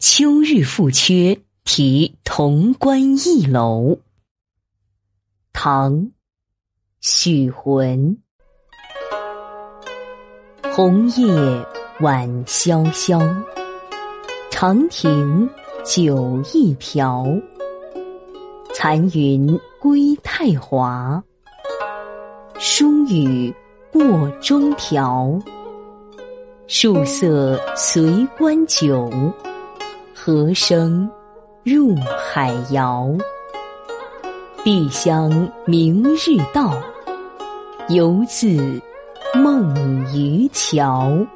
秋日复缺题潼关驿楼。唐·许浑。红叶晚萧萧，长亭酒一瓢。残云归太华，疏雨过中条。树色随观酒。和声入海遥，碧乡明日到，游子梦渔樵。